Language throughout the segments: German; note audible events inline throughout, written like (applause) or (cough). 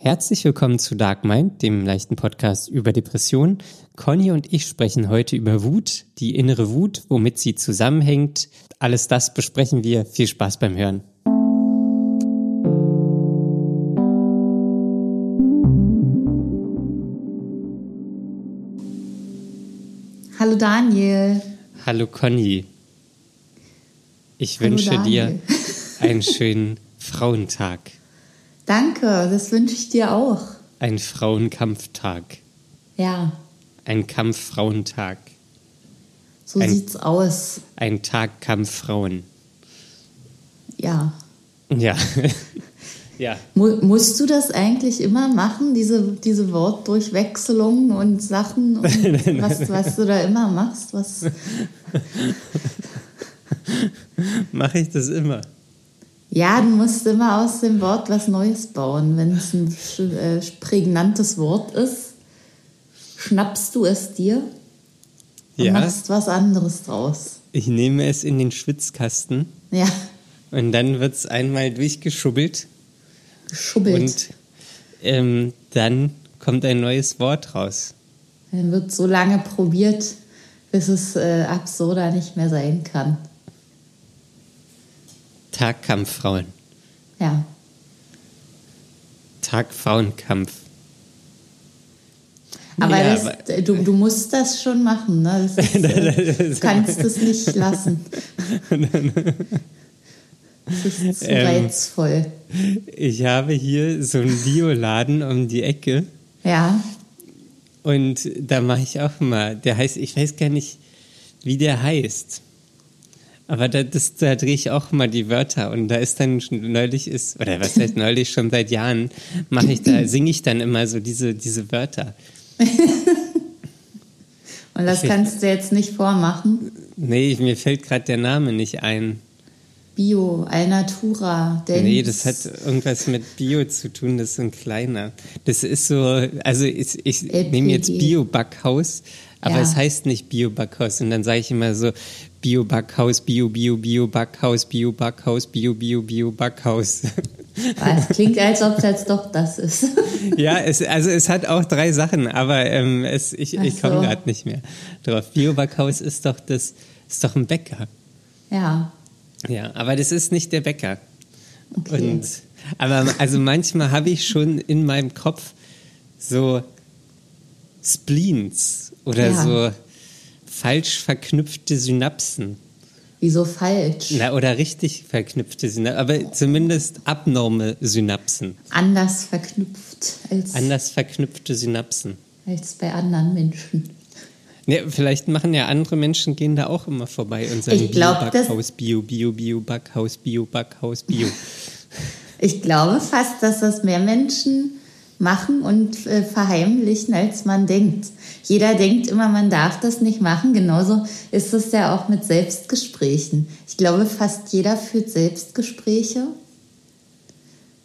Herzlich willkommen zu Dark Mind, dem leichten Podcast über Depressionen. Conny und ich sprechen heute über Wut, die innere Wut, womit sie zusammenhängt. Alles das besprechen wir. Viel Spaß beim Hören. Hallo Daniel. Hallo Conny. Ich Hallo wünsche dir Daniel. (laughs) einen schönen Frauentag. Danke, das wünsche ich dir auch. Ein Frauenkampftag. Ja, Ein Kampffrauentag. so Ein- sieht's aus. Ein Tag Kampffrauen. Ja. Ja. (laughs) ja. Mu musst du das eigentlich immer machen, diese, diese Wortdurchwechslung und Sachen (laughs) und was, was du da immer machst? Was, (laughs) Mache ich das immer. Ja, du musst immer aus dem Wort was Neues bauen. Wenn es ein äh, prägnantes Wort ist, schnappst du es dir und Ja. machst was anderes draus. Ich nehme es in den Schwitzkasten Ja, und dann wird es einmal durchgeschubbelt geschubbelt. und ähm, dann kommt ein neues Wort raus. Dann wird so lange probiert, bis es äh, absurder nicht mehr sein kann. Tag Kampffrauen. Ja. Tag Frauenkampf. Aber, Ja, das, aber- du, du musst das schon machen, ne? Das (laughs) ist, äh, du kannst es nicht lassen. Das ist zu Ähm. reizvoll. Ich habe hier so einen Bioladen um die Ecke Ja. und da mache ich auch mal. Der heißt, ich weiß gar nicht, wie der heißt. Aber da, das, da drehe ich auch mal die Wörter und da ist dann neulich ist, oder was heißt neulich, schon seit Jahren, mache ich da, (clears throat) singe ich dann immer so diese, diese Wörter. (laughs) Und das Ich- kannst du jetzt nicht vormachen. Nee, mir fällt gerade der Name nicht ein. Bio, Alnatura, Dance. Nee, das hat irgendwas mit Bio zu tun, das ist so ein kleiner. Das ist so, also ich, ich nehme jetzt Bio-Backhaus, aber Ja. es heißt nicht Bio-Backhaus. Und dann sage ich immer so Bio-Backhaus, Bio, Bio, Bio-Backhaus, Bio-Backhaus, Bio, Bio, Bio-Backhaus. Ah, (laughs) Es klingt, als ob das doch das ist. (laughs) ja, es, also es hat auch drei Sachen, aber ähm, es, ich, Ach ich komme so. gerade nicht mehr drauf. Bio-Backhaus ist doch das, ist doch ein Bäcker. Ja. Ja, aber das ist nicht der Bäcker. Okay. Und, aber also manchmal habe ich schon in meinem Kopf so Spleens oder Ja. so falsch verknüpfte Synapsen. Wieso falsch? Na, oder richtig verknüpfte Synapsen, aber zumindest abnorme Synapsen. Anders verknüpft als, Anders verknüpfte Synapsen. als bei anderen Menschen. Ne, vielleicht machen ja andere Menschen, gehen da auch immer vorbei und sagen glaub, das- Bio-Backhaus, Bio, Bio, Bio-Backhaus, Bio-Backhaus, Bio. Ich glaube fast, dass das mehr Menschen machen und äh, verheimlichen, als man denkt. Jeder denkt immer, man darf das nicht machen. Genauso ist es ja auch mit Selbstgesprächen. Ich glaube, fast jeder führt Selbstgespräche.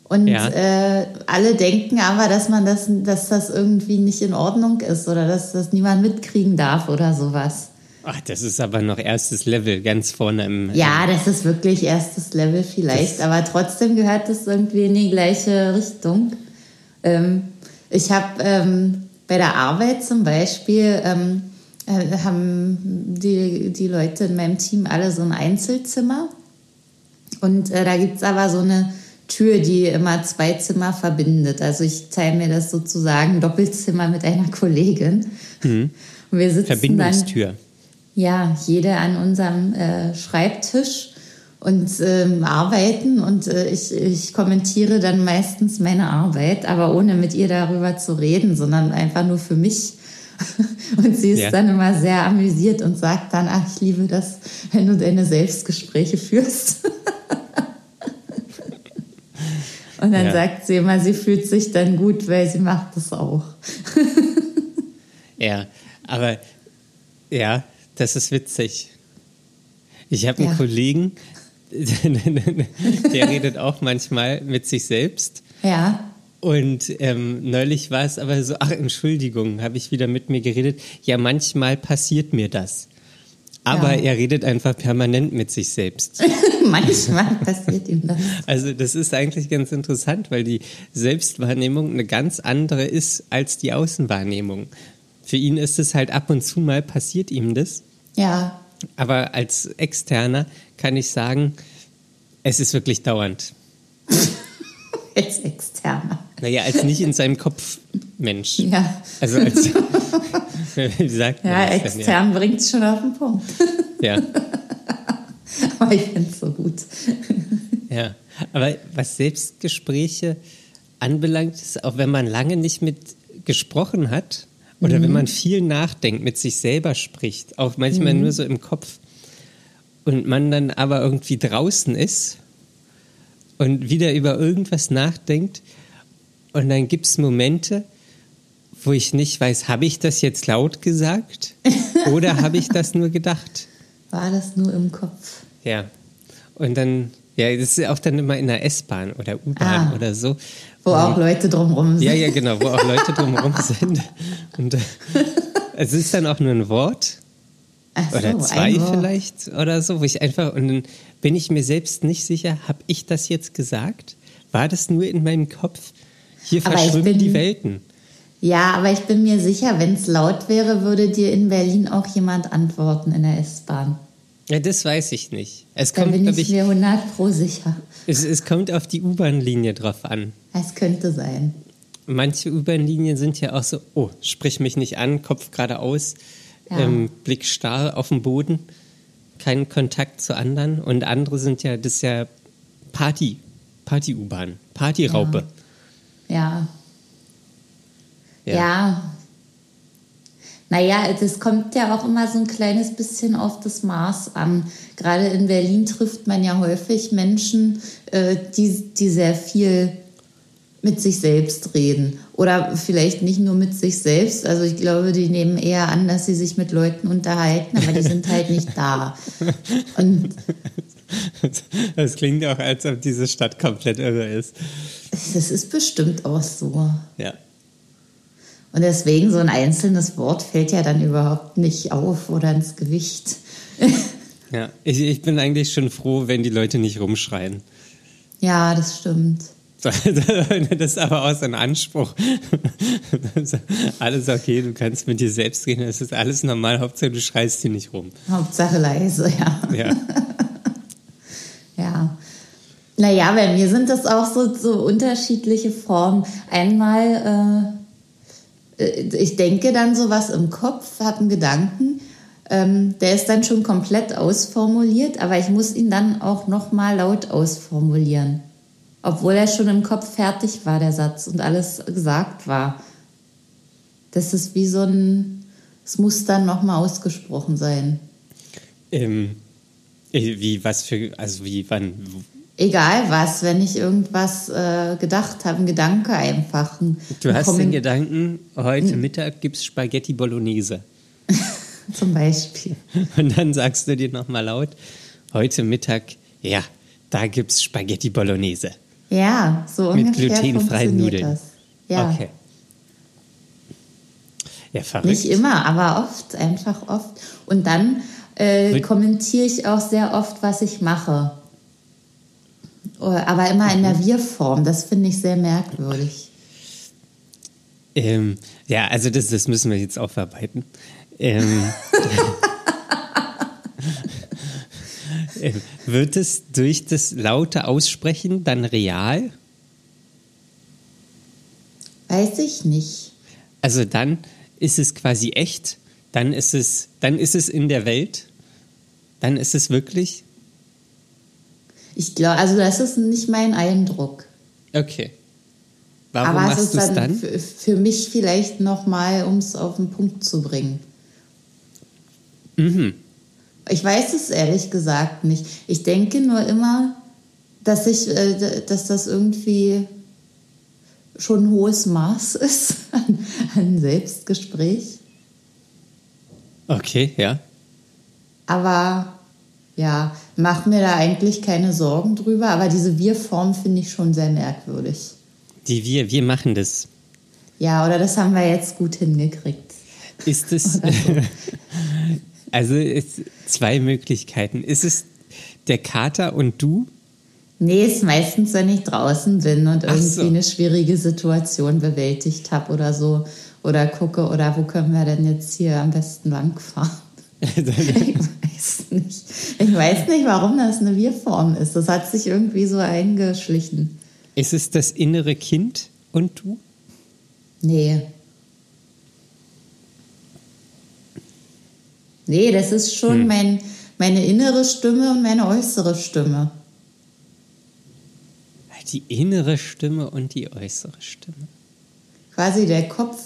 Und Ja. äh, alle denken aber, dass man das, dass das irgendwie nicht in Ordnung ist oder dass das niemand mitkriegen darf oder sowas. Ach, das ist aber noch erstes Level, ganz vorne im. Ja, das ist wirklich erstes Level vielleicht, aber trotzdem gehört es irgendwie in die gleiche Richtung. Ähm, ich habe ähm, bei der Arbeit zum Beispiel, ähm, äh, haben die, die Leute in meinem Team alle so ein Einzelzimmer. Und äh, da gibt's aber so eine Tür, die immer zwei Zimmer verbindet. Also ich teile mir das sozusagen Doppelzimmer mit einer Kollegin. Und wir sitzen dann Verbindungstür. ja, jede an unserem äh, Schreibtisch und ähm, arbeiten und äh, ich, ich kommentiere dann meistens meine Arbeit, aber ohne mit ihr darüber zu reden, sondern einfach nur für mich. (laughs) Und sie ist Ja. dann immer sehr amüsiert und sagt dann, ach, ich liebe das, wenn du deine Selbstgespräche führst. (laughs) Und dann Ja. sagt sie immer, sie fühlt sich dann gut, weil sie macht das auch. (laughs) Ja, aber ja, das ist witzig. Ich habe einen Ja. Kollegen, (laughs) der redet auch manchmal mit sich selbst. Ja, Und ähm, neulich war es aber so, ach Entschuldigung, habe ich wieder mit mir geredet. Ja, manchmal passiert mir das. Aber Ja. er redet einfach permanent mit sich selbst. (laughs) Manchmal passiert ihm das. Also das ist eigentlich ganz interessant, weil die Selbstwahrnehmung eine ganz andere ist als die Außenwahrnehmung. Für ihn ist es halt ab und zu mal passiert ihm das, Ja, aber als Externer kann ich sagen, es ist wirklich dauernd. (laughs) als Externer. Naja, als nicht in seinem Kopf Mensch. Ja, Also als, (laughs) wie sagt man ja extern bringt es schon auf den Punkt. Ja. (laughs) Aber ich finde es so gut. Ja, aber was Selbstgespräche anbelangt, ist auch wenn man lange nicht mit gesprochen hat oder wenn man viel nachdenkt, mit sich selber spricht, auch manchmal nur so im Kopf und man dann aber irgendwie draußen ist und wieder über irgendwas nachdenkt und dann gibt es Momente, wo ich nicht weiß, habe ich das jetzt laut gesagt (laughs) oder habe ich das nur gedacht? War das nur im Kopf? Ja. Und dann, ja, das ist auch dann immer in der S-Bahn oder U-Bahn Ah. oder so. Wo auch Leute drumherum sind. Ja, ja, genau, wo auch Leute drumherum (laughs) sind. Und äh, es ist dann auch nur ein Wort so, oder zwei vielleicht oder so, wo ich einfach, und dann bin ich mir selbst nicht sicher, habe ich das jetzt gesagt? War das nur in meinem Kopf? Hier verschwimmen bin- die Welten. Ja, aber ich bin mir sicher, wenn es laut wäre, würde dir in Berlin auch jemand antworten in der S-Bahn. Ja, das weiß ich nicht. Es Da kommt, bin ich ich, mir 100 pro sicher. es, es kommt auf die U-Bahn-Linie drauf an. Es könnte sein. Manche U-Bahn-Linien sind ja auch so, oh, sprich mich nicht an, Kopf geradeaus, Ja. ähm, Blick starr auf den Boden, kein Kontakt zu anderen. Und andere sind ja, das ist ja Party, Party-U-Bahn, Partyraupe. Ja. Ja. Naja, es kommt ja auch immer so ein kleines bisschen auf das Maß an. Gerade in Berlin trifft man ja häufig Menschen, äh, die, die sehr viel mit sich selbst reden. Oder vielleicht nicht nur mit sich selbst. Also ich glaube, die nehmen eher an, dass sie sich mit Leuten unterhalten, aber die sind halt nicht da. Und Das klingt auch, als ob diese Stadt komplett irre ist. das ist bestimmt auch so. Ja. Und deswegen so ein einzelnes Wort fällt ja dann überhaupt nicht auf oder ins Gewicht. Ja, ich, ich bin eigentlich schon froh, wenn die Leute nicht rumschreien. ja, das stimmt. (laughs) Das ist aber auch so ein Anspruch. Alles okay, du kannst mit dir selbst reden, es ist alles normal, Hauptsache du schreist hier nicht rum. Hauptsache leise, ja. Ja. (laughs) Ja. Naja, bei mir sind das auch so, so unterschiedliche Formen. Einmal, äh, äh, ich denke dann sowas im Kopf, habe einen Gedanken, ähm, der ist dann schon komplett ausformuliert, aber ich muss ihn dann auch nochmal laut ausformulieren. Obwohl er schon im Kopf fertig war, der Satz, und alles gesagt war. Das ist wie so ein, es muss dann nochmal ausgesprochen sein. Ähm, äh, wie, was für, also wie, wann, Egal was, wenn ich irgendwas äh, gedacht habe, ein Gedanke einfach. Ein, Du hast den Gedanken, heute Mittag gibt es Spaghetti Bolognese. (laughs) Zum Beispiel. Und dann sagst du dir nochmal laut, heute Mittag, ja, da gibt es Spaghetti Bolognese. Ja, so Mit ungefähr glutenfreien funktioniert Nudeln. das. Ja, Okay. Ja, verrückt. nicht immer, aber oft, einfach oft. Und dann äh, kommentiere ich auch sehr oft, was ich mache. Oh, Aber immer in Mhm. der Wir-Form. Das finde ich sehr merkwürdig. Ähm, ja, also das, das müssen wir jetzt aufarbeiten. Ähm, (laughs) (laughs) (laughs) wird es durch das laute Aussprechen dann real? Weiß ich nicht. Also dann ist es quasi echt, dann ist es, dann ist es in der Welt, dann ist es wirklich. Ich glaube, also das ist nicht mein Eindruck. Okay. Warum aber machst ist du es dann, dann? Für, für mich vielleicht nochmal, um es auf den Punkt zu bringen. Mhm. Ich weiß es ehrlich gesagt nicht. Ich denke nur immer, dass ich, äh, dass das irgendwie schon ein hohes Maß (laughs) ist an, an Selbstgespräch. Okay, ja. Aber ja, mach mir da eigentlich keine Sorgen drüber. Aber diese Wir-Form finde ich schon sehr merkwürdig. Die wir, wir machen das. Ja, oder das haben wir jetzt gut hingekriegt. Ist es, (laughs) (laughs) Also es, zwei Möglichkeiten. Ist es der Kater und du? Nee, ist meistens, wenn ich draußen bin und irgendwie so. eine schwierige Situation bewältigt habe oder so. Oder gucke, oder wo können wir denn jetzt hier am besten lang fahren? (laughs) (laughs) Ich weiß nicht. Ich weiß nicht, warum das eine Wir-Form ist. Das hat sich irgendwie so eingeschlichen. ist es das innere Kind und du? Nee. Nee, das ist schon Hm. mein, meine innere Stimme und meine äußere Stimme. Die innere Stimme und die äußere Stimme. Quasi der Kopf,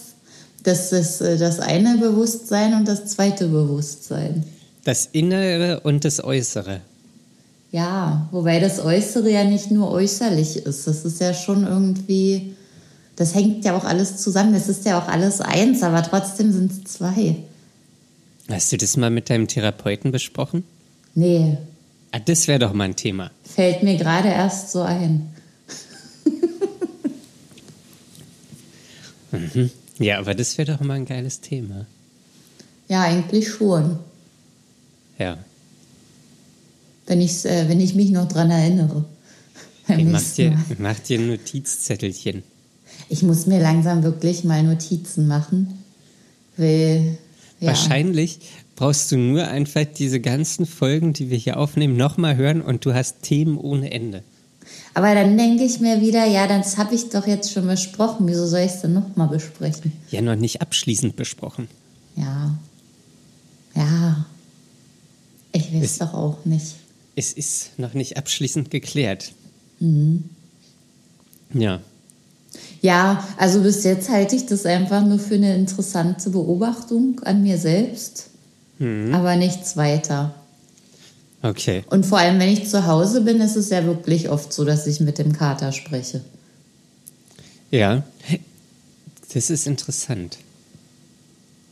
das ist äh, das eine Bewusstsein und das zweite Bewusstsein. Das Innere und das Äußere. Ja, wobei das Äußere ja nicht nur äußerlich ist. Das ist ja schon irgendwie, das hängt ja auch alles zusammen. Es ist ja auch alles eins, aber trotzdem sind es zwei. Hast du das mal mit deinem Therapeuten besprochen? Nee, Ah, das wäre doch mal ein Thema. fällt mir gerade erst so ein. (laughs) Ja, aber das wäre doch mal ein geiles Thema. Ja, eigentlich schon. Ja. Wenn, ich's, äh, wenn ich mich noch dran erinnere. Ich mach dir, mach dir ein Notizzettelchen. Ich muss mir langsam wirklich mal Notizen machen. Weil, ja. Wahrscheinlich brauchst du nur einfach diese ganzen Folgen, die wir hier aufnehmen, nochmal hören und du hast Themen ohne Ende. Aber dann denke ich mir wieder, ja, das habe ich doch jetzt schon besprochen. Wieso soll ich es denn nochmal besprechen? Ja, noch nicht abschließend besprochen. Ja. Ja. Ich weiß Ist- doch auch nicht. Es ist noch nicht abschließend geklärt. Mhm. Ja. Ja, also bis jetzt halte ich das einfach nur für eine interessante Beobachtung an mir selbst. Aber nichts weiter. Okay. Und vor allem, wenn ich zu Hause bin, ist es ja wirklich oft so, dass ich mit dem Kater spreche. Ja. Das ist interessant.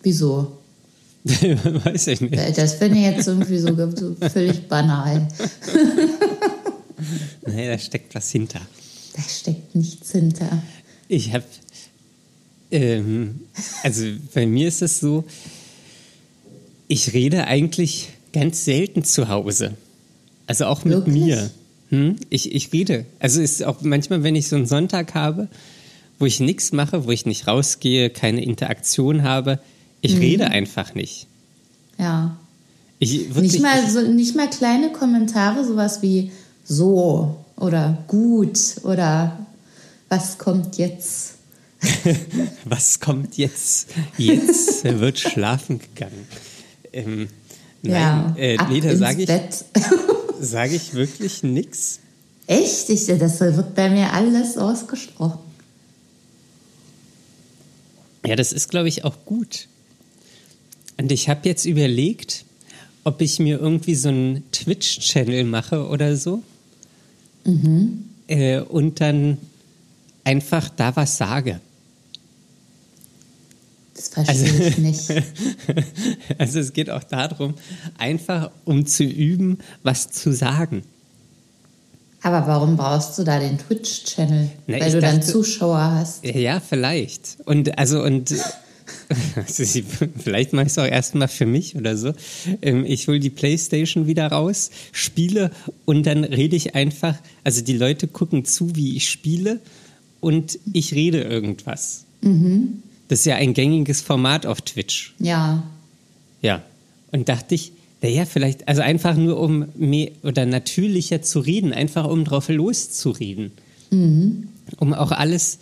Wieso? (laughs) Weiß ich nicht. Das finde ich jetzt irgendwie so, so völlig banal. (laughs) Nee, da steckt was hinter. Da steckt nichts hinter. Ich habe, ähm, also bei mir ist es so, ich rede eigentlich ganz selten zu Hause. Also auch mit Wirklich? mir. Hm? Ich, ich rede. Also ist auch manchmal, wenn ich so einen Sonntag habe, wo ich nichts mache, wo ich nicht rausgehe, keine Interaktion habe, ich rede einfach nicht. Ja. Ich, wirklich, Nicht mal, so, nicht mal kleine Kommentare, sowas wie so oder gut oder was kommt jetzt? (laughs) Was kommt jetzt? Jetzt wird schlafen gegangen. Ähm, nein, ja, äh, nee, da sage ich, (laughs) sag ich wirklich nichts. Echt? Ich, das wird bei mir alles ausgesprochen. Ja, das ist, glaube ich, auch gut. Und ich habe jetzt überlegt, ob ich mir irgendwie so einen Twitch-Channel mache oder so. Äh, und dann einfach da was sage. Das verstehe ich nicht. (laughs) Also es geht auch darum, einfach um zu üben, was zu sagen. Aber warum brauchst du da den Twitch-Channel? Weil du dann dachte- Zuschauer hast. Ja, vielleicht. Und also und (laughs) also vielleicht mache ich es auch erstmal für mich oder so. Ähm, Ich hole die Playstation wieder raus, spiele und dann rede ich einfach. Also die Leute gucken zu, wie ich spiele und ich rede irgendwas. Das ist ja ein gängiges Format auf Twitch. Ja. Ja. Und dachte ich, naja, vielleicht, also einfach nur um mehr oder natürlicher zu reden, einfach um drauf loszureden. Um auch alles,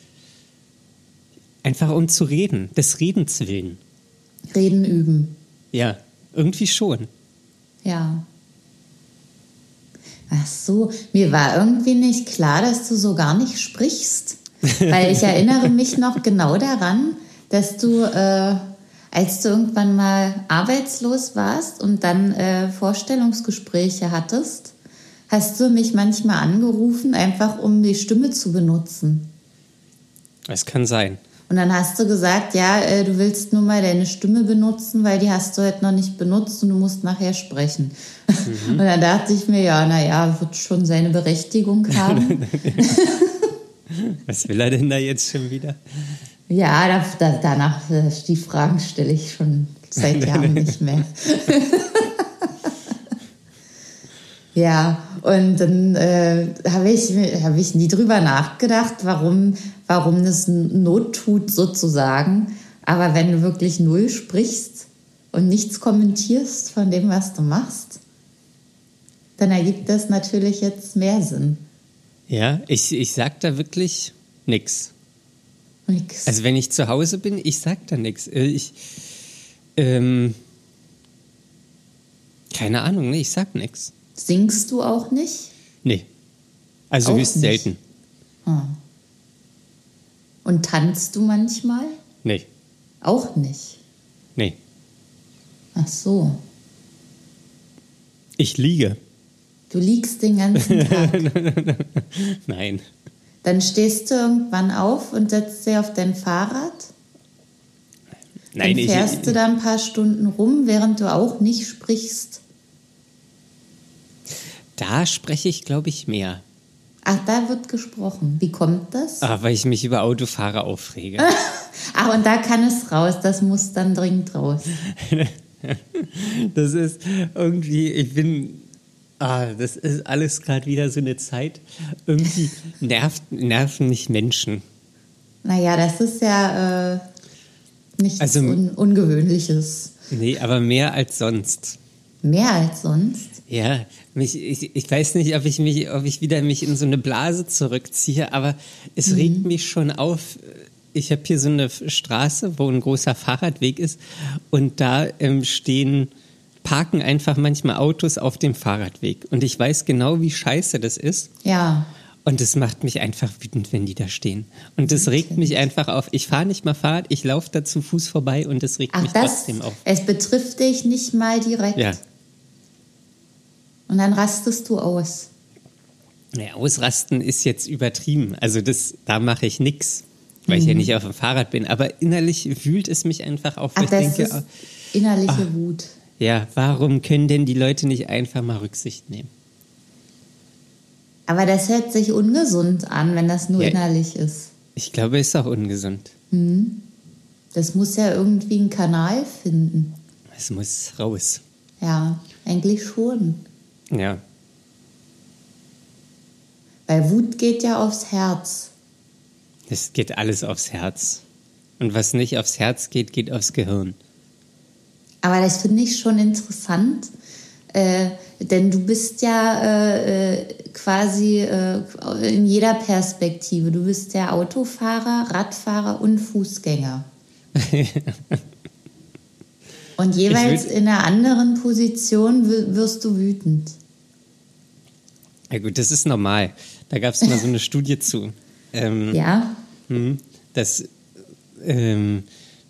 einfach um zu reden, des Redens willen. Reden üben. Ja, irgendwie schon. Ja. Ach so, mir war irgendwie nicht klar, dass du so gar nicht sprichst. Weil ich erinnere mich noch genau daran, dass du, äh, als du irgendwann mal arbeitslos warst und dann äh, Vorstellungsgespräche hattest, hast du mich manchmal angerufen, einfach um die Stimme zu benutzen. Es kann sein. Und dann hast du gesagt, ja, äh, du willst nur mal deine Stimme benutzen, weil die hast du heute noch nicht benutzt und du musst nachher sprechen. (laughs) Und dann dachte ich mir, ja, naja, wird schon seine Berechtigung haben. (laughs) (laughs) Was will er denn da jetzt schon wieder? ja, da, da, danach, äh, die Fragen stelle ich schon seit (laughs) Jahren nicht mehr. (laughs) ja, und dann äh, habe ich, hab ich nie drüber nachgedacht, warum, warum das Not tut sozusagen. Aber wenn du wirklich null sprichst und nichts kommentierst von dem, was du machst, dann ergibt das natürlich jetzt mehr Sinn. Ja, ich, ich sag da wirklich nichts. Nix. Also wenn ich zu Hause bin, ich sag da nichts. Ich, ähm, keine Ahnung, ich sag nichts. Singst du auch nicht? Nee. Also Auch höchst nicht. selten. Ah. Und tanzt du manchmal? Nee, Auch nicht. nee. Ach so. Ich liege. Du liegst den ganzen Tag. (laughs) Nein. Dann stehst du irgendwann auf und setzt dich auf dein Fahrrad. Nein, dann ich, fährst du da ein paar Stunden rum, während du auch nicht sprichst. da spreche ich, glaube ich, mehr. Ach, da wird gesprochen. Wie kommt das? Ah, weil ich mich über Autofahrer aufrege. Ach, (laughs) und da kann es raus. Das muss dann dringend raus. (laughs) Das ist irgendwie, ich bin, ah, das ist alles gerade wieder so eine Zeit. Irgendwie nervt, nerven mich Menschen. Naja, das ist ja äh, nichts Also- Un Ungewöhnliches. Nee, aber mehr als sonst. Mehr als sonst. Ja, mich, ich, ich weiß nicht, ob ich mich, ob ich wieder mich in so eine Blase zurückziehe, aber es regt mich schon auf. Ich habe hier so eine Straße, wo ein großer Fahrradweg ist und da ähm, stehen, parken einfach manchmal Autos auf dem Fahrradweg. Und ich weiß genau, wie scheiße das ist. Ja. Und es macht mich einfach wütend, wenn die da stehen. Und es regt mich einfach auf. Ich fahre nicht mal Fahrrad, ich laufe da zu Fuß vorbei und es regt Ach, mich das, trotzdem auf. es betrifft dich nicht mal direkt. Ja. Und dann rastest du aus. Ja, ausrasten ist jetzt übertrieben. Also das, da mache ich nix, weil ich ja nicht auf dem Fahrrad bin. Aber innerlich wühlt es mich einfach auf. Ach, ich das denke, ah, ist innerliche Wut. Ja, warum können denn die Leute nicht einfach mal Rücksicht nehmen? Aber das hört sich ungesund an, wenn das nur Ja. innerlich ist. Ich glaube, es ist auch ungesund. Das muss ja irgendwie einen Kanal finden. Es muss raus. Ja, eigentlich schon. Ja. Weil Wut geht ja aufs Herz. Es geht alles aufs Herz. Und was nicht aufs Herz geht, geht aufs Gehirn. Aber das finde ich schon interessant, äh, denn du bist ja äh, äh, quasi äh, in jeder Perspektive. Du bist ja Autofahrer, Radfahrer und Fußgänger. (laughs) und jeweils in einer anderen Position wi- wirst du wütend. Ja gut, das ist normal. Da gab es mal so eine (laughs) Studie zu. Ähm, Ja? Mhm. dass ähm,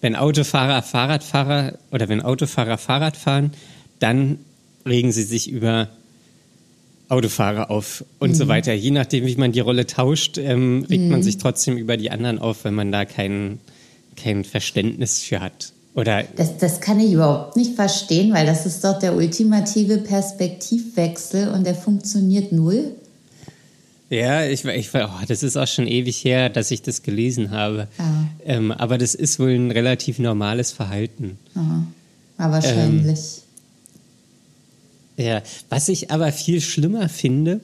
wenn Autofahrer Fahrradfahrer oder wenn Autofahrer Fahrrad fahren, dann regen sie sich über Autofahrer auf und so weiter. Je nachdem, wie man die Rolle tauscht, ähm, regt man sich trotzdem über die anderen auf, wenn man da kein, kein Verständnis für hat. Oder Das, das kann ich überhaupt nicht verstehen, weil das ist doch der ultimative Perspektivwechsel und der funktioniert null. Ja, ich, ich oh, das ist auch schon ewig her, dass ich das gelesen habe. Ja. Ähm, aber das ist wohl ein relativ normales Verhalten. Aha. Aber wahrscheinlich. Ja, was ich aber viel schlimmer finde,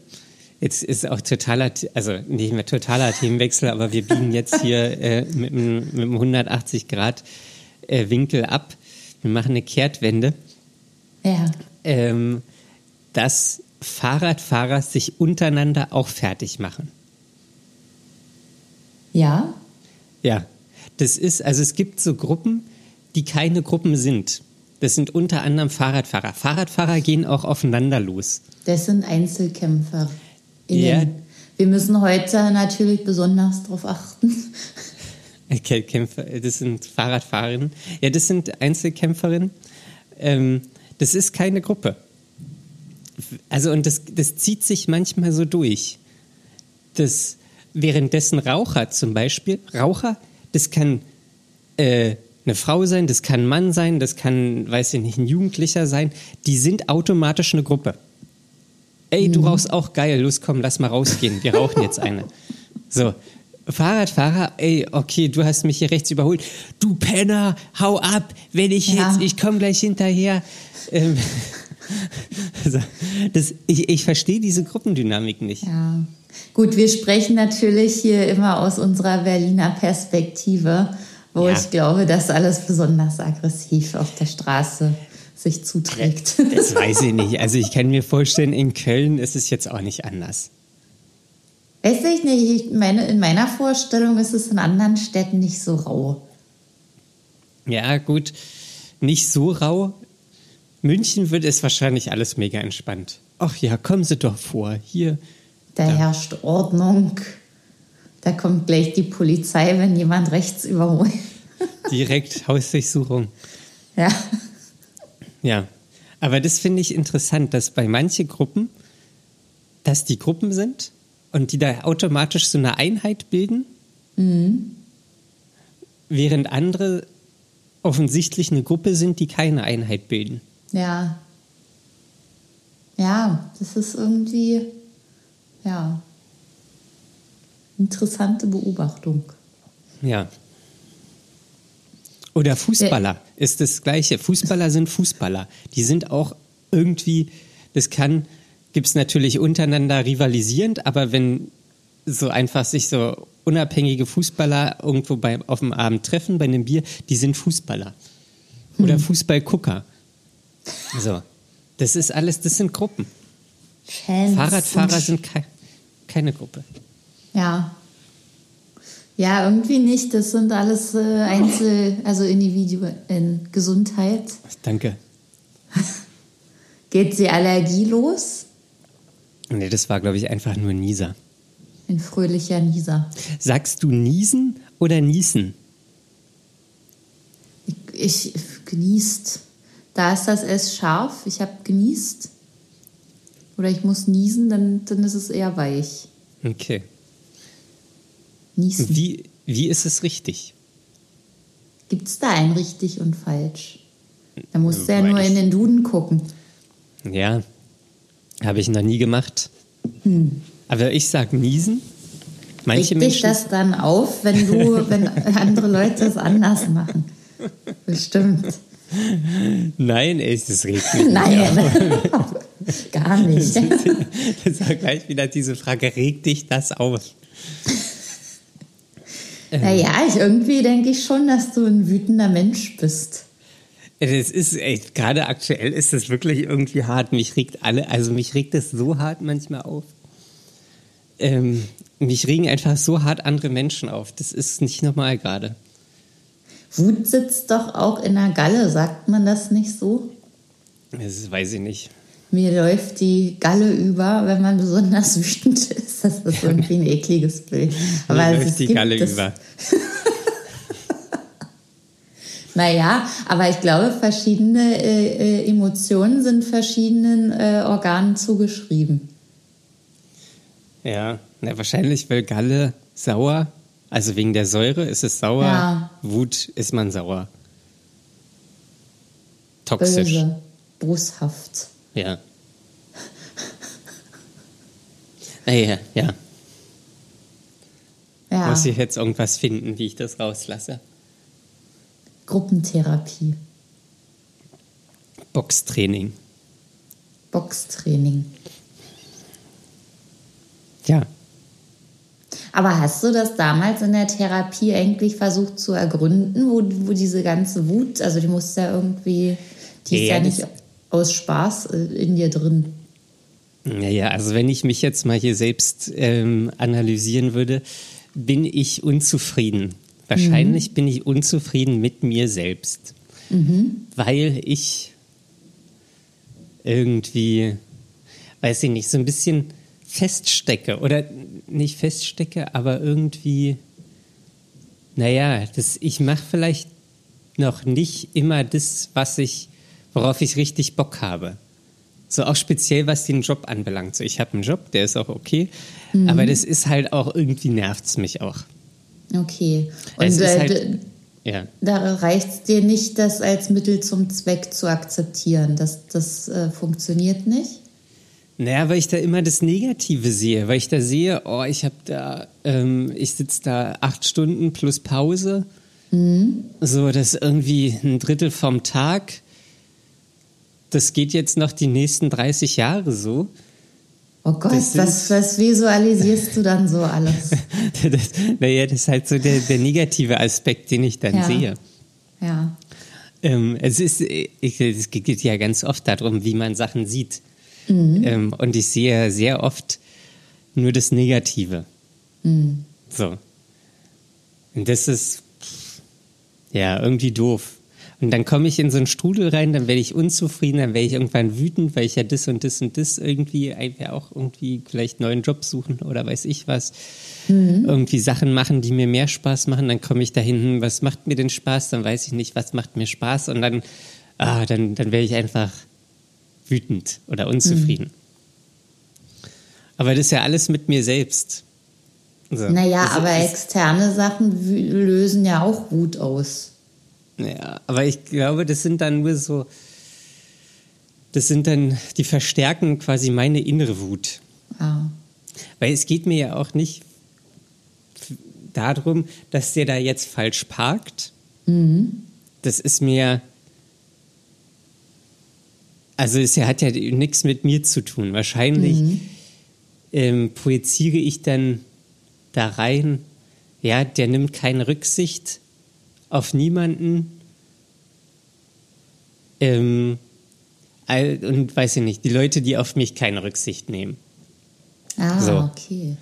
jetzt ist auch totaler, also nicht mehr totaler Themenwechsel, aber wir biegen jetzt hier (laughs) äh, mit, einem, mit einem 180 Grad äh, Winkel ab. Wir machen eine Kehrtwende, ja. ähm, dass Fahrradfahrer sich untereinander auch fertig machen. Ja? Ja, das ist, also es gibt so Gruppen, die keine Gruppen sind. Das sind unter anderem Fahrradfahrer. Fahrradfahrer gehen auch aufeinander los. Das sind Einzelkämpfer. Ja. Wir müssen heute natürlich besonders darauf achten. (laughs) Okay, Kämpfer, das sind Fahrradfahrerinnen. Ja, das sind Einzelkämpferinnen. Ähm, das ist keine Gruppe. Also, und das, das zieht sich manchmal so durch. Das, währenddessen Raucher zum Beispiel, Raucher, das kann äh, eine Frau sein, das kann ein Mann sein, das kann, weiß ich nicht, ein Jugendlicher sein, die sind automatisch eine Gruppe. Ey, du rauchst auch geil, los komm, lass mal rausgehen, wir rauchen jetzt eine. (laughs) So, Fahrradfahrer, ey, okay, du hast mich hier rechts überholt. Du Penner, hau ab, wenn ich Ja. jetzt, ich komme gleich hinterher. Ähm, (laughs) also, das, ich, ich verstehe diese Gruppendynamik nicht. Ja. Gut, wir sprechen natürlich hier immer aus unserer Berliner Perspektive, wo Ja. ich glaube, dass alles besonders aggressiv auf der Straße sich zuträgt. Das weiß ich nicht. Also ich kann mir vorstellen, in Köln ist es jetzt auch nicht anders. Weiß ich nicht, ich meine, in meiner Vorstellung ist es in anderen Städten nicht so rau. Ja, gut, nicht so rau. München wird es wahrscheinlich alles mega entspannt. Ach ja, kommen Sie doch vor. Hier. Da herrscht Ordnung. Da kommt gleich die Polizei, wenn jemand rechts überholt. (laughs) Direkt Hausdurchsuchung. Ja. Ja. Aber das finde ich interessant, dass bei manchen Gruppen, dass die Gruppen sind und die da automatisch so eine Einheit bilden, während andere offensichtlich eine Gruppe sind, die keine Einheit bilden. Ja. Ja, das ist irgendwie, ja, interessante Beobachtung. Ja. Oder Fußballer ist das Gleiche. Fußballer sind Fußballer. Die sind auch irgendwie, das kann, gibt es natürlich untereinander rivalisierend, aber wenn so einfach sich so unabhängige Fußballer irgendwo bei, auf dem Abend treffen, bei einem Bier, die sind Fußballer. Oder Fußballgucker. So. Das ist alles, das sind Gruppen. Fans. Fahrradfahrer sind kei keine Gruppe. Ja. Ja, irgendwie nicht. Das sind alles äh, Einzel-, also Individuen in Gesundheit. Danke. (laughs) Geht die Allergie los? Nee, das war, glaube ich, einfach nur Nieser. Ein fröhlicher Nieser. Sagst du niesen oder niesen? Ich, ich genießt. Da ist das S scharf. Ich habe genießt. Oder ich muss niesen, dann, dann ist es eher weich. Okay. Niesen. Wie, wie ist es richtig? Gibt es da ein richtig und falsch? Da musst du ja nur in den Duden gucken. Ja, habe ich noch nie gemacht. Aber ich sag niesen. Manche Regt dich das dann auf, wenn du, wenn andere Leute es anders machen? (laughs) Bestimmt. Nein, das regt mich. (laughs) Nein, (laughs) gar nicht. Das war gleich wieder diese Frage, regt dich das auf? Naja, ich irgendwie denke ich schon, dass du ein wütender Mensch bist. Das ist, ey, gerade aktuell ist das wirklich irgendwie hart. Mich regt alle, also mich regt das so hart manchmal auf. Ähm, mich regen einfach so hart andere Menschen auf. Das ist nicht normal gerade. Wut sitzt doch auch in der Galle, sagt man das nicht so? Das weiß ich nicht. Mir läuft die Galle über, wenn man besonders wütend ist. Das ist irgendwie ein (laughs) ekliges Bild. Aber Mir läuft die Galle es. über. (laughs) Naja, aber ich glaube, verschiedene äh, äh, Emotionen sind verschiedenen äh, Organen zugeschrieben. Ja, na, wahrscheinlich, weil Galle sauer, also wegen der Säure ist es sauer, Ja. Wut ist man sauer. Toxisch. Böse, boshaft. Ja. Naja, ja. Ja, Muss ich jetzt irgendwas finden, wie ich das rauslasse? Gruppentherapie, Boxtraining. Boxtraining. Ja. Aber hast du das damals in der Therapie eigentlich versucht zu ergründen, wo, wo diese ganze Wut, also die muss ja irgendwie, die ist Ja, ja, das- nicht aus Spaß äh, in dir drin. Naja, also wenn ich mich jetzt mal hier selbst ähm, analysieren würde, bin ich unzufrieden. Wahrscheinlich bin ich unzufrieden mit mir selbst, weil ich irgendwie, weiß ich nicht, so ein bisschen feststecke oder nicht feststecke, aber irgendwie, naja, das, ich mache vielleicht noch nicht immer das, was ich, worauf ich richtig Bock habe. So auch speziell, was den Job anbelangt. So, ich habe einen Job, der ist auch okay, aber das ist halt auch, irgendwie nervt's mich auch. Okay. Und Es äh, halt- Ja. da reicht es dir nicht, das als Mittel zum Zweck zu akzeptieren. Das, das äh, funktioniert nicht. Naja, weil ich da immer das Negative sehe, weil ich da sehe, oh, ich habe da, ähm, ich sitze da acht Stunden plus Pause. Mhm. So, das ist irgendwie ein Drittel vom Tag. Das geht jetzt noch die nächsten 30 Jahre so. Oh Gott, was, was visualisierst du dann so alles? (laughs) das, naja, das ist halt so der, der negative Aspekt, den ich dann Ja. sehe. Ja. Ähm, es, ist, ich, es geht ja ganz oft darum, wie man Sachen sieht. Mhm. Ähm, und ich sehe sehr oft nur das Negative. Mhm. So. Und das ist ja irgendwie doof. Und dann komme ich in so einen Strudel rein, dann werde ich unzufrieden, dann werde ich irgendwann wütend, weil ich ja das und das und das irgendwie auch irgendwie vielleicht einen neuen Job suchen oder weiß ich was. Irgendwie Sachen machen, die mir mehr Spaß machen, dann komme ich dahin, hm, was macht mir denn Spaß? Dann weiß ich nicht, was macht mir Spaß und dann, ah, dann, dann werde ich einfach wütend oder unzufrieden. Aber das ist ja alles mit mir selbst. So. Naja, Das aber externe Sachen lösen ja auch Wut aus. Ja, aber ich glaube, das sind dann nur so, das sind dann, die verstärken quasi meine innere Wut. Ja. Weil es geht mir ja auch nicht darum, dass der da jetzt falsch parkt. Das ist mir, also es hat ja nichts mit mir zu tun. Wahrscheinlich ähm, projiziere ich dann da rein, ja, der nimmt keine Rücksicht auf niemanden. Ähm, und weiß ich nicht, die Leute, die auf mich keine Rücksicht nehmen. Ah, So. okay.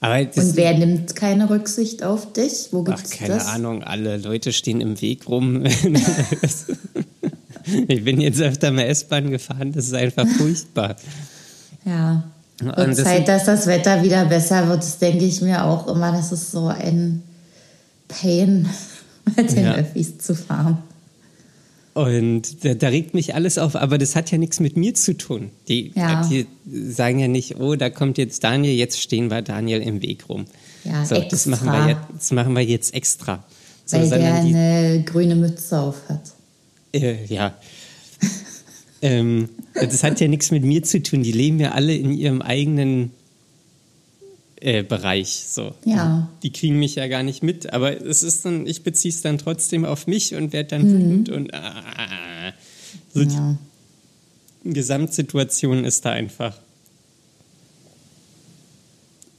Aber das, Und wer nimmt keine Rücksicht auf dich? Wo Ach, gibt's keine das? Ahnung, alle Leute stehen im Weg rum. (laughs) (laughs) (laughs) (laughs) ich bin jetzt öfter mal S-Bahn gefahren, das ist einfach furchtbar. Ja. Und das Zeit, dass das Wetter wieder besser wird, das denke ich mir auch immer. Das ist so ein Pain, (laughs) mit den Ja. Öffis zu fahren. Und da, da regt mich alles auf, aber das hat ja nichts mit mir zu tun. Die, Ja. die sagen ja nicht, oh, da kommt jetzt Daniel, jetzt stehen wir Daniel im Weg rum. Ja, so, das extra. machen, wir jetzt, das machen wir jetzt extra. So, Weil der die, eine grüne Mütze auf hat. Äh, ja. ähm, das hat ja nichts mit mir zu tun. Die leben ja alle in ihrem eigenen äh, Bereich. So. Ja. Die kriegen mich ja gar nicht mit, aber es ist dann, ich beziehe es dann trotzdem auf mich und werde dann Mhm. wütend und ah, so Ja. die Gesamtsituation ist da einfach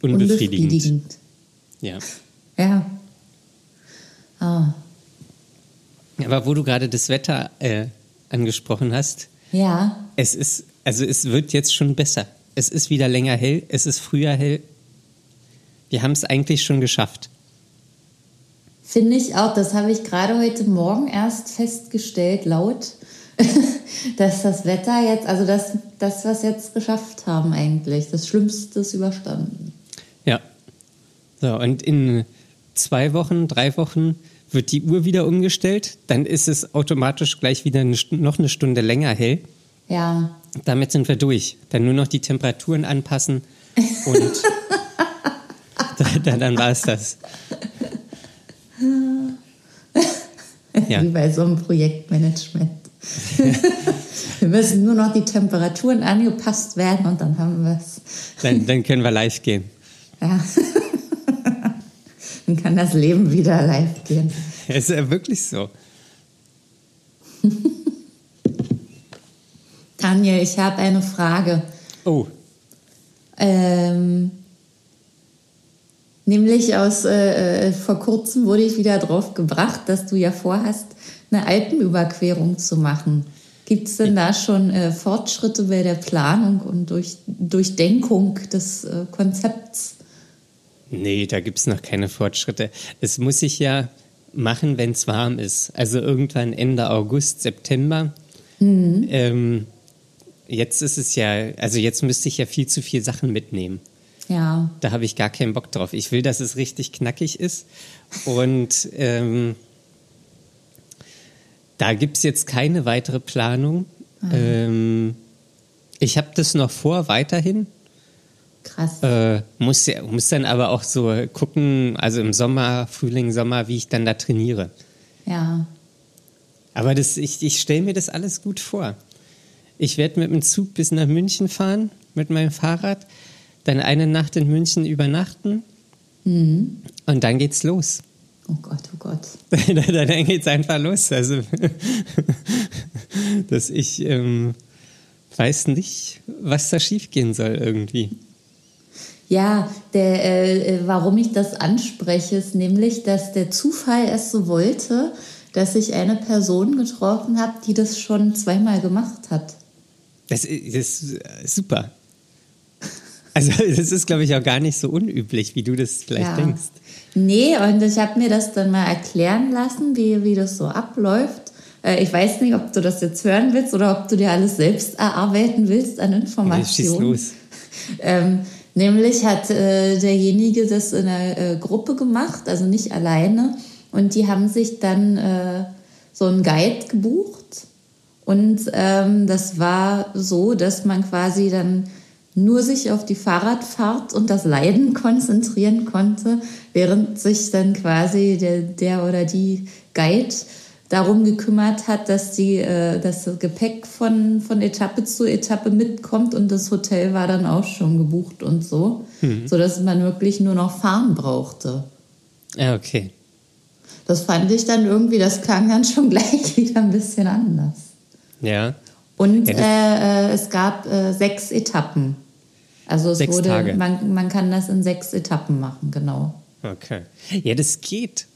unbefriedigend. Unbefriedigend. Ja. Ja. Ah. Aber wo du gerade das Wetter äh, angesprochen hast, Ja. Es ist, also es wird jetzt schon besser. Es ist wieder länger hell, es ist früher hell. Wir haben es eigentlich schon geschafft. Finde ich auch, das habe ich gerade heute Morgen erst festgestellt, laut, (laughs) dass das Wetter jetzt, also das, das, was wir jetzt geschafft haben eigentlich, das Schlimmste ist überstanden. Ja. So, und in zwei Wochen, drei Wochen wird die Uhr wieder umgestellt. Dann ist es automatisch gleich wieder eine, noch eine Stunde länger hell. Ja, Damit sind wir durch. Dann nur noch die Temperaturen anpassen und (laughs) dann, dann war es das. (laughs) Ja. wie bei so einem Projektmanagement. (laughs) wir müssen nur noch die Temperaturen angepasst werden und dann haben wir es. Dann, dann können wir live gehen. Ja. Dann kann das Leben wieder live gehen. Es (laughs) ist ja wirklich so. (laughs) Daniel, ich habe eine Frage. Oh, Ähm, nämlich aus äh, äh, vor kurzem wurde ich wieder drauf gebracht, dass du ja vorhast, eine Alpenüberquerung zu machen. Gibt es denn da schon äh, Fortschritte bei der Planung und durch, Durchdenkung des äh, Konzepts? Nee, da gibt es noch keine Fortschritte. Es muss sich ja machen, wenn es warm ist. Also irgendwann Ende August, September. Ähm, jetzt ist es ja, also jetzt müsste ich ja viel zu viel Sachen mitnehmen. Ja, Da habe ich gar keinen Bock drauf. Ich will, dass es richtig knackig ist. Und ähm, da gibt es jetzt keine weitere Planung. Ähm, ich habe das noch vor, weiterhin. Krass. Äh, muss, muss dann aber auch so gucken, also im Sommer, Frühling, Sommer, wie ich dann da trainiere. Ja, Aber das, ich, ich stelle mir das alles gut vor. Ich werde mit dem Zug bis nach München fahren, mit meinem Fahrrad, dann eine Nacht in München übernachten Mhm. und dann geht's los. Oh Gott, oh Gott. (laughs) dann geht's einfach los. Also, (laughs) dass ich ähm, weiß nicht, was da schiefgehen soll irgendwie. Ja, der, äh, warum ich das anspreche, ist nämlich, dass der Zufall es so wollte, dass ich eine Person getroffen habe, die das schon zweimal gemacht hat. Das ist, das ist super. Also (laughs) das ist, glaube ich, auch gar nicht so unüblich, wie du das vielleicht Ja. denkst. Nee, und ich habe mir das dann mal erklären lassen, wie, wie das so abläuft. Äh, Ich weiß nicht, ob du das jetzt hören willst oder ob du dir alles selbst erarbeiten willst an Nee, Schieß Informationen. los. (laughs) Ähm, nämlich hat äh, derjenige das in einer äh, Gruppe gemacht, also nicht alleine. Und die haben sich dann äh, so einen Guide gebucht. Und ähm, das war so, dass man quasi dann nur sich auf die Fahrradfahrt und das Leiden (laughs) konzentrieren konnte, während sich dann quasi der, der oder die Guide darum gekümmert hat, dass die, äh, das Gepäck von, von Etappe zu Etappe mitkommt und das Hotel war dann auch schon gebucht und so, so dass man wirklich nur noch fahren brauchte. Ja, okay. Das fand ich dann irgendwie, das klang dann schon (laughs) gleich wieder ein bisschen anders. Ja. Und Ja, äh, äh, es gab äh, sechs Etappen. Also es Sechs wurde, Tage. Man, man kann das in sechs Etappen machen, genau. Okay. Ja, das geht.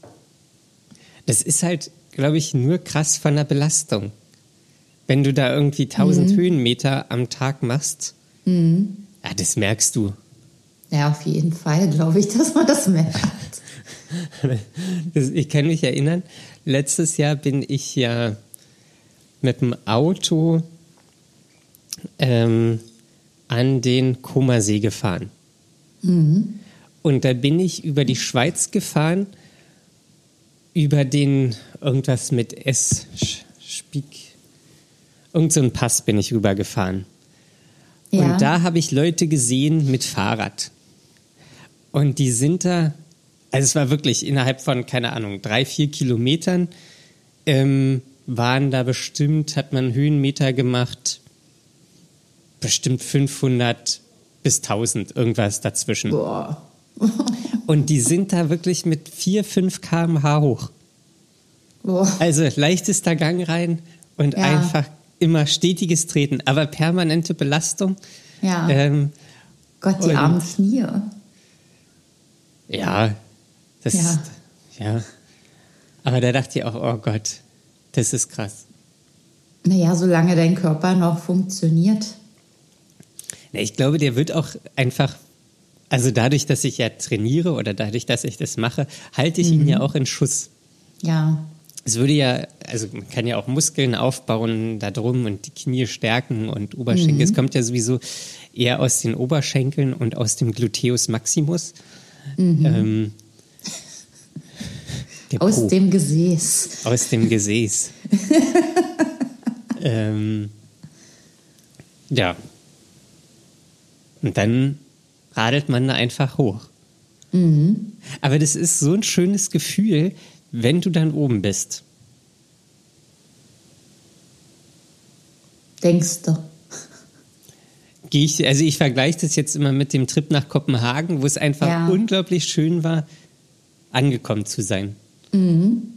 Das ist halt, glaube ich, nur krass von der Belastung. Wenn du da irgendwie 1000 Höhenmeter am Tag machst, ja, das merkst du. Ja, auf jeden Fall glaube ich, dass man das merkt. (laughs) Das, ich kann mich erinnern, letztes Jahr bin ich ja mit dem Auto ähm, an den Kummersee gefahren. Und da bin ich über die Schweiz gefahren, über den irgendwas mit S, Spiek, irgend so ein Pass bin ich rübergefahren. Ja. Und da habe ich Leute gesehen mit Fahrrad. Und die sind da, also es war wirklich innerhalb von, keine Ahnung, drei, vier Kilometern, ähm, waren da bestimmt, hat man Höhenmeter gemacht, bestimmt 500 bis 1000, irgendwas dazwischen. Boah. (laughs) Und die sind da wirklich mit 4, 5 km/h hoch. Boah. Also leichtester Gang rein und Ja. einfach immer stetiges Treten, aber permanente Belastung. Ja. Ähm, Gott, die armen Knie. Ja, das Ja. ja. Aber da dachte ich auch, oh Gott, das ist krass. Naja, solange dein Körper noch funktioniert. Na, Ich glaube, der wird auch einfach, also dadurch, dass ich ja trainiere oder dadurch, dass ich das mache, halte ich ihn ja auch in Schuss. Ja. Es würde ja, also man kann ja auch Muskeln aufbauen da drum und die Knie stärken und Oberschenkel. Es kommt ja sowieso eher aus den Oberschenkeln und aus dem Gluteus maximus. Ähm, der Aus Po. dem Gesäß. Aus dem Gesäß. (laughs) ähm, ja. Und dann radelt man da einfach hoch. Aber das ist so ein schönes Gefühl, wenn du dann oben bist. Denkst du? Gehe ich, also ich vergleiche das jetzt immer mit dem Trip nach Kopenhagen, wo es einfach Ja. unglaublich schön war, angekommen zu sein.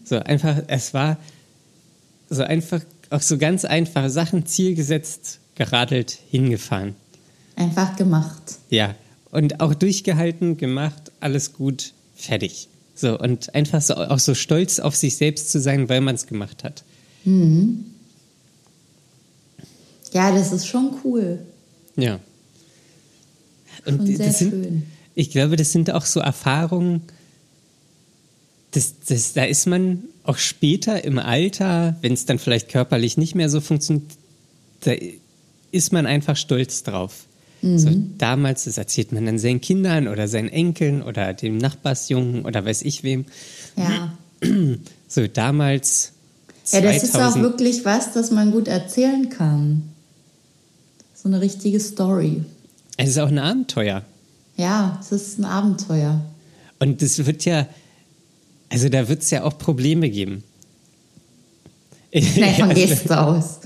So einfach, es war so einfach, auch so ganz einfache Sachen, Ziel gesetzt, geradelt, hingefahren. Einfach gemacht. Ja, und auch durchgehalten, gemacht, alles gut, fertig. So, und einfach so, auch so stolz auf sich selbst zu sein, weil man es gemacht hat. Ja, das ist schon cool. Ja. Und Schon sehr das sind, schön. ich glaube, das sind auch so Erfahrungen, das, das, da ist man auch später im Alter, wenn es dann vielleicht körperlich nicht mehr so funktioniert, da ist man einfach stolz drauf. So, damals, das erzählt man dann seinen Kindern oder seinen Enkeln oder dem Nachbarsjungen oder weiß ich wem. Ja. (clears throat) So, damals. Ja, das ist auch 2000 wirklich was, das man gut erzählen kann. So eine richtige Story. Es ist auch ein Abenteuer. Ja, es ist ein Abenteuer. Und das wird ja, also da wird es ja auch Probleme geben. Nein, von (laughs) Geste aus.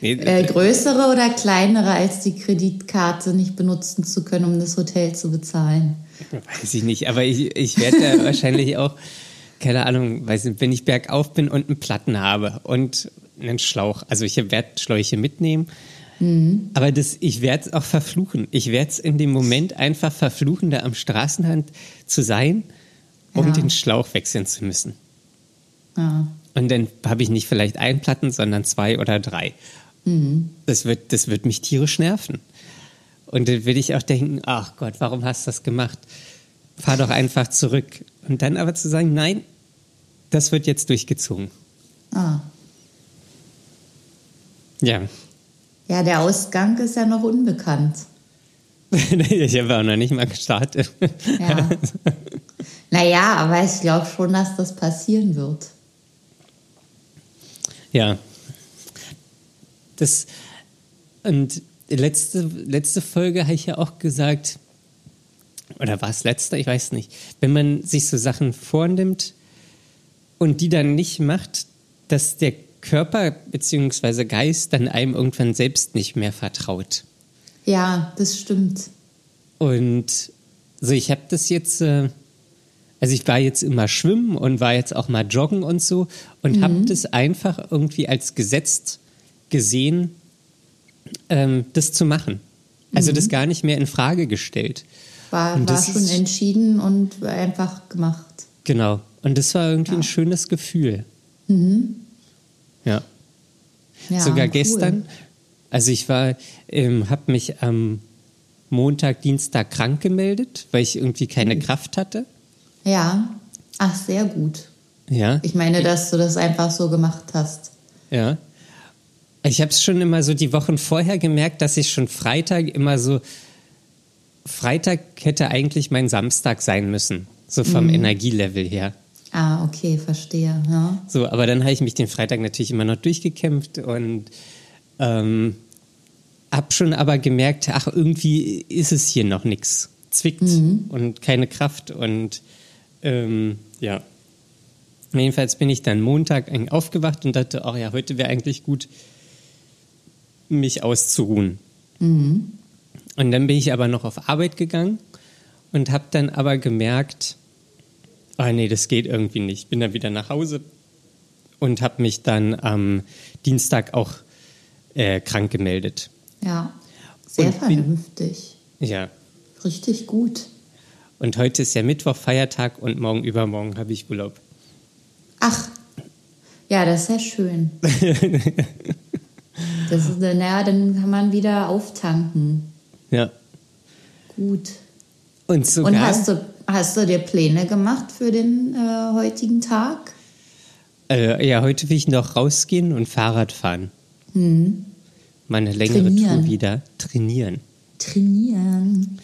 Nee, äh, größere oder kleinere als die Kreditkarte nicht benutzen zu können, um das Hotel zu bezahlen? Weiß ich nicht, aber ich, ich werde da (laughs) wahrscheinlich auch, keine Ahnung, weiß nicht, wenn ich bergauf bin und einen Platten habe und einen Schlauch, also ich werde Schläuche mitnehmen, mhm. aber das, ich werde es auch verfluchen. Ich werde es in dem Moment einfach verfluchen, da am Straßenrand zu sein, um ja. den Schlauch wechseln zu müssen. Ja. Und dann habe ich nicht vielleicht einen Platten, sondern zwei oder drei. Mhm. Das, wird, das wird mich tierisch nerven. Und dann will ich auch denken, ach Gott, warum hast du das gemacht? Fahr doch einfach zurück. Und dann aber zu sagen, nein, das wird jetzt durchgezogen. Ah. Ja. Ja, der Ausgang ist ja noch unbekannt. (laughs) ich habe auch noch nicht mal gestartet. ja. (laughs) Naja, aber ich glaube schon, dass das passieren wird. Ja. Das, und letzte, letzte Folge habe ich ja auch gesagt, oder war es letzte? Ich weiß nicht. Wenn man sich so Sachen vornimmt und die dann nicht macht, dass der Körper bzw. Geist dann einem irgendwann selbst nicht mehr vertraut. Ja, das stimmt. Und so, ich habe das jetzt, äh, also ich war jetzt immer schwimmen und war jetzt auch mal joggen und so und mhm. habe das einfach irgendwie als gesetzt gesehen, ähm, das zu machen. Also mhm. das gar nicht mehr in Frage gestellt. War, war schon ist, entschieden und einfach gemacht. Genau. Und das war irgendwie ja. ein schönes Gefühl. Mhm. Ja. ja. Sogar cool. gestern, also ich war, ähm, habe mich am Montag, Dienstag krank gemeldet, weil ich irgendwie keine mhm. Kraft hatte. Ja. Ach, sehr gut. Ja. Ich meine, dass du das einfach so gemacht hast. Ja. Ich habe es schon immer so die Wochen vorher gemerkt, dass ich schon Freitag immer so. Freitag hätte eigentlich mein Samstag sein müssen, so vom mhm. Energielevel her. Ah, okay, verstehe. Ja. So, aber dann habe ich mich den Freitag natürlich immer noch durchgekämpft und ähm, habe schon aber gemerkt, ach, irgendwie ist es hier noch nichts. Zwickt mhm. und keine Kraft und ähm, ja. Jedenfalls bin ich dann Montag aufgewacht und dachte, ach ja, heute wäre eigentlich gut, mich auszuruhen. Mhm. Und dann bin ich aber noch auf Arbeit gegangen und habe dann aber gemerkt, ah nee, das geht irgendwie nicht. Bin dann wieder nach Hause und habe mich dann am Dienstag auch äh, krank gemeldet. Ja, sehr und vernünftig. Bin, ja. Richtig gut. Und heute ist ja Mittwoch, Feiertag und morgen übermorgen habe ich Urlaub. Ach, ja, das ist ja schön. (laughs) Das ist, naja, dann kann man wieder auftanken. Ja. Gut. Und, sogar, Und hast, du, hast du dir Pläne gemacht für den äh, heutigen Tag? Äh, ja, heute will ich noch rausgehen und Fahrrad fahren. Hm. Meine längere Trainieren. Tour wieder. Trainieren. Trainieren.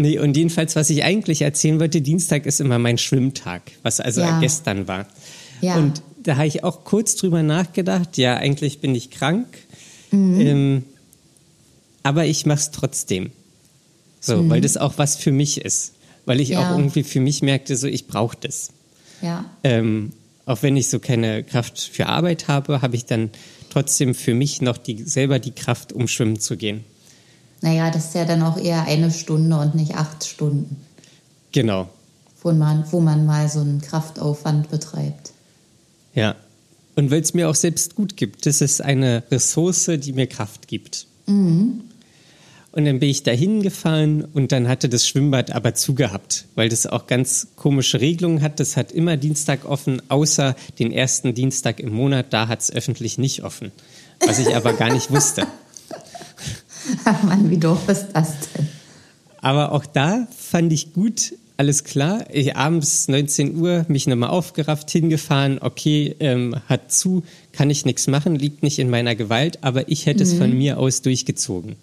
Nee, und jedenfalls, was ich eigentlich erzählen wollte, Dienstag ist immer mein Schwimmtag, was also ja. gestern war. Ja. Und da habe ich auch kurz drüber nachgedacht. Ja, eigentlich bin ich krank, mhm. ähm, aber ich mache es trotzdem. So, mhm. weil das auch was für mich ist. Weil ich ja. auch irgendwie für mich merkte, so ich brauche das. Ja. Ähm, auch wenn ich so keine Kraft für Arbeit habe, habe ich dann trotzdem für mich noch die, selber die Kraft, um schwimmen zu gehen. Naja, das ist ja dann auch eher eine Stunde und nicht acht Stunden. Genau. Wo man, wo man mal so einen Kraftaufwand betreibt. Ja. Und weil es mir auch selbst gut gibt. Das ist eine Ressource, die mir Kraft gibt. Mhm. Und dann bin ich da hingefahren und dann hatte das Schwimmbad aber zugehabt, weil das auch ganz komische Regelungen hat. Das hat immer Dienstag offen, außer den ersten Dienstag im Monat. Da hat es öffentlich nicht offen, was ich aber gar nicht wusste. (laughs) Ach (laughs) Mann, wie doof ist das denn? Aber auch da fand ich gut, alles klar. Ich abends 19 Uhr mich nochmal aufgerafft, hingefahren, okay, ähm, hat zu, kann ich nichts machen, liegt nicht in meiner Gewalt, aber ich hätte mhm. es von mir aus durchgezogen.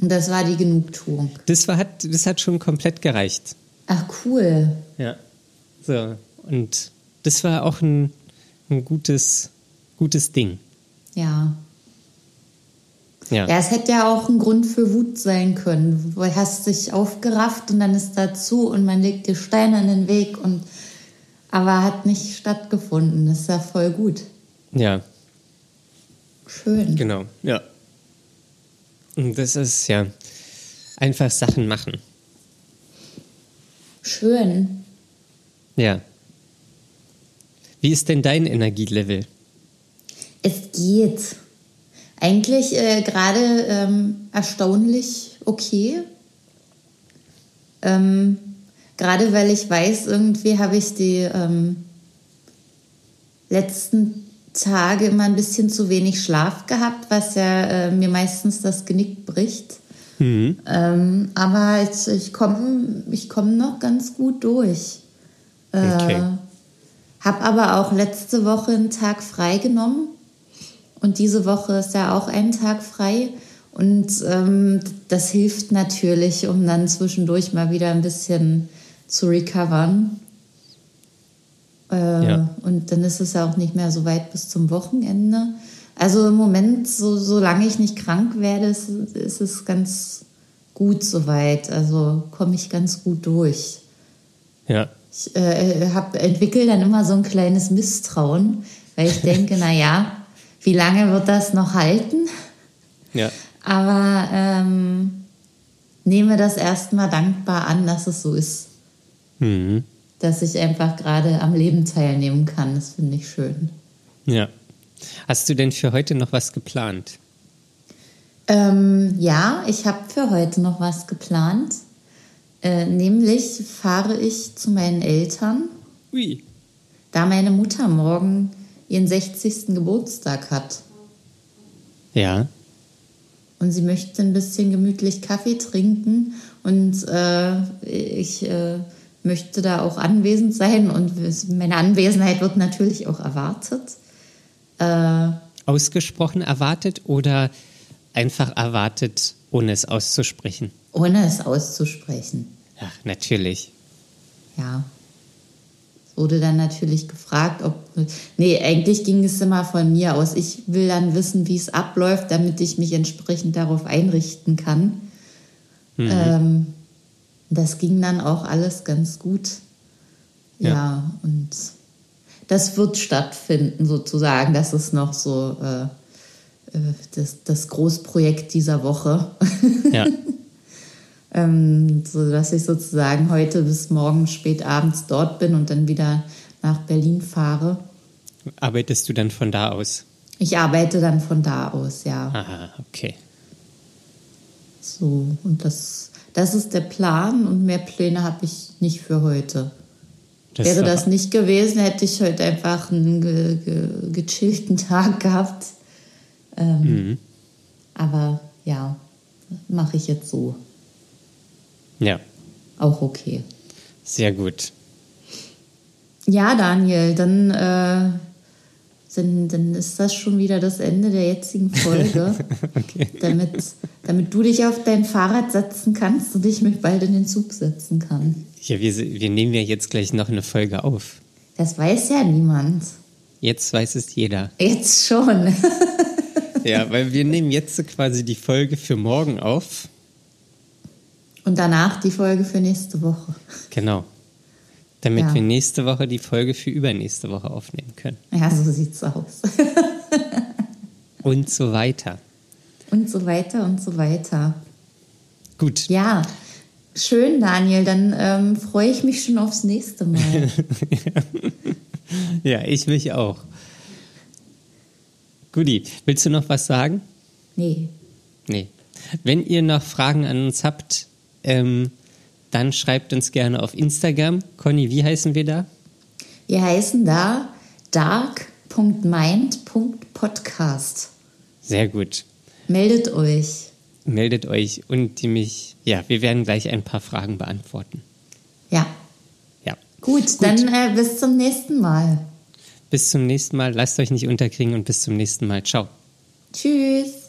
Und das war die Genugtuung. Das, war, hat, das hat schon komplett gereicht. Ach, cool. Ja. So, und das war auch ein, ein gutes, gutes Ding. Ja. Ja. ja, es hätte ja auch ein Grund für Wut sein können. Du hast dich aufgerafft und dann ist dazu und man legt dir Steine in den Weg und aber hat nicht stattgefunden. Das ist ja voll gut. Ja, Schön. genau. Ja. Und das ist ja einfach Sachen machen. Schön. Ja. Wie ist denn dein Energielevel? Es geht. Eigentlich äh, gerade ähm, erstaunlich okay. Ähm, gerade weil ich weiß, irgendwie habe ich die ähm, letzten Tage immer ein bisschen zu wenig Schlaf gehabt, was ja äh, mir meistens das Genick bricht. Ähm, aber ich, ich komme ich komm noch ganz gut durch. Äh, Okay. Hab aber auch letzte Woche einen Tag frei genommen. Und diese Woche ist ja auch ein Tag frei. Und ähm, das hilft natürlich, um dann zwischendurch mal wieder ein bisschen zu recovern. Äh, Ja. Und dann ist es ja auch nicht mehr so weit bis zum Wochenende. Also im Moment, so, solange ich nicht krank werde, ist, ist es ganz gut soweit. Also komme ich ganz gut durch. Ja. Ich äh, hab, entwickle dann immer so ein kleines Misstrauen, weil ich (laughs) denke, na ja, wie lange wird das noch halten? Ja. Aber ähm, nehme das erstmal dankbar an, dass es so ist, Mhm. dass ich einfach gerade am Leben teilnehmen kann. Das finde ich schön. Ja. Hast du denn für heute noch was geplant? Ähm, ja, ich habe für heute noch was geplant. Äh, nämlich fahre ich zu meinen Eltern, Ui. da meine Mutter morgen ihren 60. Geburtstag hat. Ja. Und sie möchte ein bisschen gemütlich Kaffee trinken und äh, ich äh, möchte da auch anwesend sein und meine Anwesenheit wird natürlich auch erwartet. Äh, Ausgesprochen erwartet oder einfach erwartet, ohne es auszusprechen? ohne es auszusprechen. Ach, natürlich. Ja. Wurde dann natürlich gefragt, ob. Nee, eigentlich ging es immer von mir aus. Ich will dann wissen, wie es abläuft, damit ich mich entsprechend darauf einrichten kann. Ähm, das ging dann auch alles ganz gut. Ja, Ja. und das wird stattfinden, sozusagen. Das ist noch so äh, äh, das, das Großprojekt dieser Woche. Ja. (laughs) ähm, so dass ich sozusagen heute bis morgen spät abends dort bin und dann wieder nach Berlin fahre. Arbeitest du dann von da aus? Ich arbeite dann von da aus, ja. Aha, okay. So, und das, das ist der Plan und mehr Pläne habe ich nicht für heute. Das Wäre das nicht gewesen, hätte ich heute einfach einen ge, ge, gechillten (laughs) Tag gehabt. Ähm, Mhm. Aber ja, mache ich jetzt so. Ja, Auch okay. sehr gut. Ja, Daniel, dann, äh, dann, dann ist das schon wieder das Ende der jetzigen Folge. (laughs) Okay. damit, damit du dich auf dein Fahrrad setzen kannst und ich mich bald in den Zug setzen kann. Ja, wir, wir nehmen ja jetzt gleich noch eine Folge auf. Das weiß ja niemand. Jetzt weiß es jeder. Jetzt schon. (laughs) Ja, weil wir nehmen jetzt so quasi die Folge für morgen auf. Und danach die Folge für nächste Woche. Genau. Damit Ja. wir nächste Woche die Folge für übernächste Woche aufnehmen können. Ja, so sieht's aus. (laughs) Und so weiter. Und so weiter und so weiter. Gut. Ja, schön, Daniel. Dann ähm, freue ich mich schon aufs nächste Mal. (laughs) Ja, ich mich auch. Guti, willst du noch was sagen? Nee. Nee. Wenn ihr noch Fragen an uns habt, ähm, dann schreibt uns gerne auf Instagram. Conny, wie heißen wir da? Wir heißen da dark.mind.podcast. Sehr gut. Meldet euch. Meldet euch und die mich, ja, wir werden gleich ein paar Fragen beantworten. Ja. Ja. Gut, dann äh, bis zum nächsten Mal. Bis zum nächsten Mal. Lasst euch nicht unterkriegen und bis zum nächsten Mal. Ciao. Tschüss.